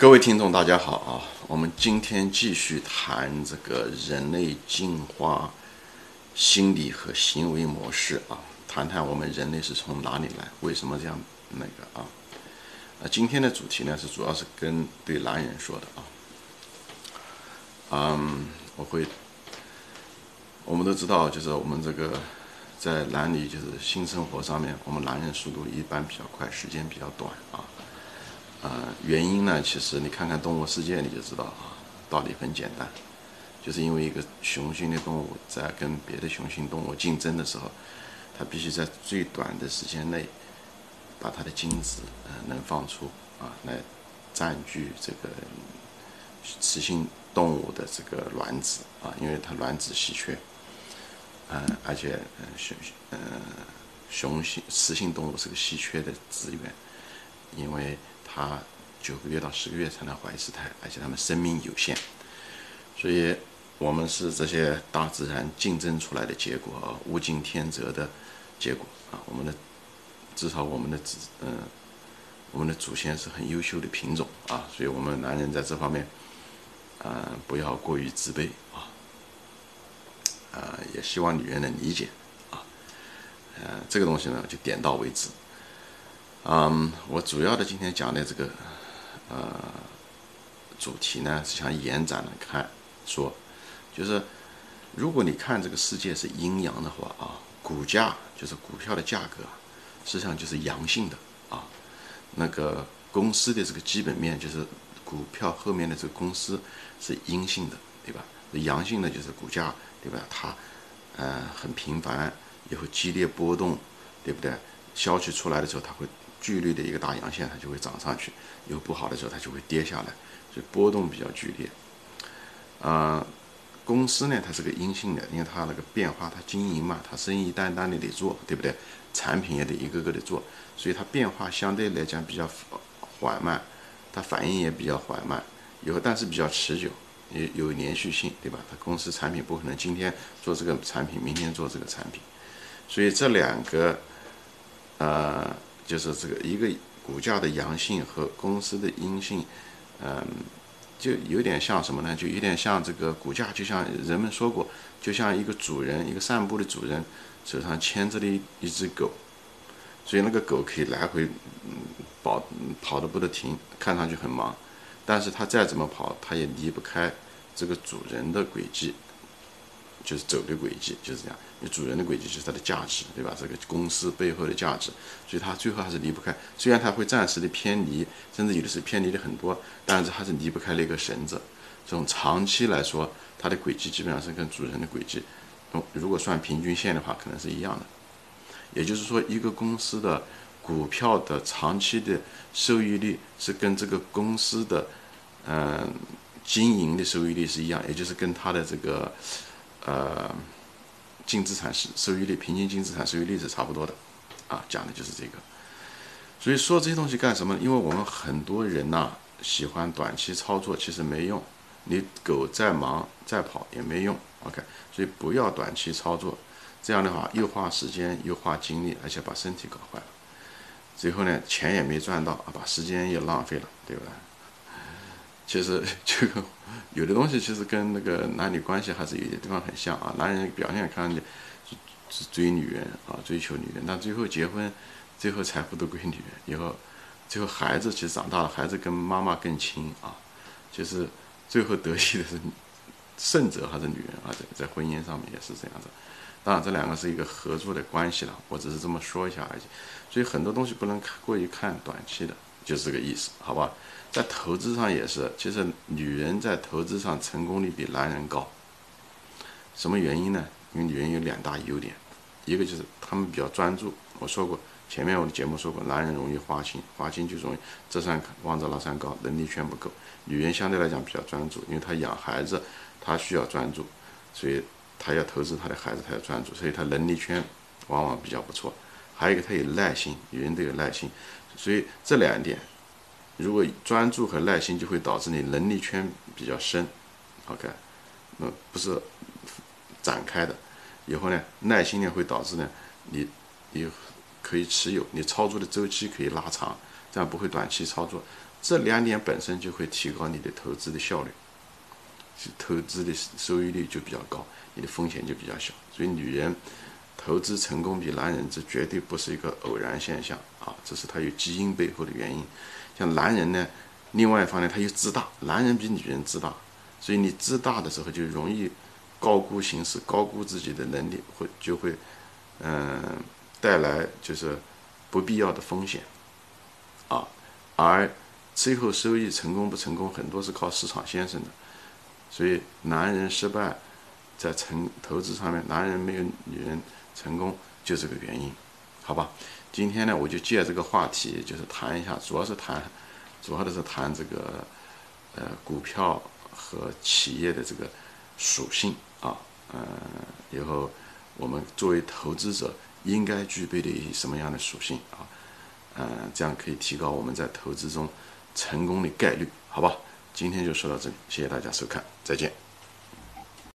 各位听众，大家好啊！我们今天继续谈这个人类进化心理和行为模式啊，谈谈我们人类是从哪里来，为什么这样那个啊？啊，今天的主题呢是主要是跟对男人说的啊。嗯，我会，我们都知道，就是我们这个在男女就是性生活上面，我们男人速度一般比较快，时间比较短啊。呃，原因呢，其实你看看动物世界，你就知道啊，道理很简单，就是因为一个雄性的动物在跟别的雄性动物竞争的时候，它必须在最短的时间内把它的精子呃能放出啊，来占据这个雌性动物的这个卵子啊，因为它卵子稀缺，嗯，而且嗯雄嗯雄性雌性动物是个稀缺的资源，因为。他九个月到十个月才能怀一胎，而且他们生命有限，所以我们是这些大自然竞争出来的结果啊，物竞天择的结果啊。我们的至少我们的子嗯，我们的祖先是很优秀的品种啊，所以我们男人在这方面嗯不要过于自卑啊，啊也希望女人能理解啊，嗯这个东西呢就点到为止。嗯，我主要的今天讲的这个呃主题呢，是想延展的看，说就是如果你看这个世界是阴阳的话啊，股价就是股票的价格，实际上就是阳性的啊。那个公司的这个基本面就是股票后面的这个公司是阴性的，对吧？阳性的就是股价，对吧？它呃很频繁，也会激烈波动，对不对？消息出来的时候，它会。剧烈的一个大阳线，它就会涨上去；有不好的时候，它就会跌下来，所以波动比较剧烈。啊，公司呢，它是个阴性的，因为它那个变化，它经营嘛，它生意单单的得做，对不对？产品也得一个个的做，所以它变化相对来讲比较缓慢，它反应也比较缓慢，有但是比较持久，有有连续性，对吧？它公司产品不可能今天做这个产品，明天做这个产品，所以这两个，呃。就是这个一个股价的阳性和公司的阴性，嗯，就有点像什么呢？就有点像这个股价，就像人们说过，就像一个主人，一个散步的主人手上牵着的一只狗，所以那个狗可以来回跑跑的不得停，看上去很忙，但是它再怎么跑，它也离不开这个主人的轨迹。就是走的轨迹就是这样，你主人的轨迹就是它的价值，对吧？这个公司背后的价值，所以它最后还是离不开。虽然它会暂时的偏离，甚至有的是偏离的很多，但是还是离不开那个绳子。这种长期来说，它的轨迹基本上是跟主人的轨迹，如果算平均线的话，可能是一样的。也就是说，一个公司的股票的长期的收益率是跟这个公司的嗯经营的收益率是一样，也就是跟它的这个。呃，净资产是收益率，平均净资产收益率是差不多的，啊，讲的就是这个。所以说这些东西干什么呢？因为我们很多人呐，喜欢短期操作，其实没用。你狗再忙再跑也没用，OK。所以不要短期操作，这样的话又花时间又花精力，而且把身体搞坏了。最后呢，钱也没赚到，啊，把时间也浪费了，对不对？其实 这个有的东西其实跟那个男女关系还是有些地方很像啊。男人表面看上去是是追女人啊，追求女人，但最后结婚，最后财富都归女人。以后最后孩子其实长大了，孩子跟妈妈更亲啊。其实最后得利的是胜者还是女人啊？在在婚姻上面也是这样子。当然这两个是一个合作的关系了，我只是这么说一下而已。所以很多东西不能过于看短期的，就是这个意思，好吧？在投资上也是，其实女人在投资上成功率比男人高。什么原因呢？因为女人有两大优点，一个就是她们比较专注。我说过，前面我的节目说过，男人容易花心，花心就容易这山望着那山高，能力圈不够。女人相对来讲比较专注，因为她养孩子，她需要专注，所以她要投资她的孩子，她要专注，所以她能力圈往往比较不错。还有一个，她有耐心，女人都有耐心，所以这两点。如果专注和耐心就会导致你能力圈比较深，OK，那不是展开的。以后呢，耐心呢会导致呢，你你可以持有，你操作的周期可以拉长，这样不会短期操作。这两点本身就会提高你的投资的效率，投资的收益率就比较高，你的风险就比较小。所以女人投资成功比男人，这绝对不是一个偶然现象啊，这是他有基因背后的原因。像男人呢，另外一方面他又自大，男人比女人自大，所以你自大的时候就容易高估形势，高估自己的能力，会就会嗯带来就是不必要的风险啊，而。最后收益成功不成功，很多是靠市场先生的，所以男人失败在成投资上面，男人没有女人成功，就这个原因，好吧？今天呢，我就借这个话题，就是谈一下，主要是谈，主要的是谈这个呃股票和企业的这个属性啊，嗯，以后我们作为投资者应该具备的一些什么样的属性啊，嗯，这样可以提高我们在投资中。成功的概率，好吧，今天就说到这里，谢谢大家收看，再见。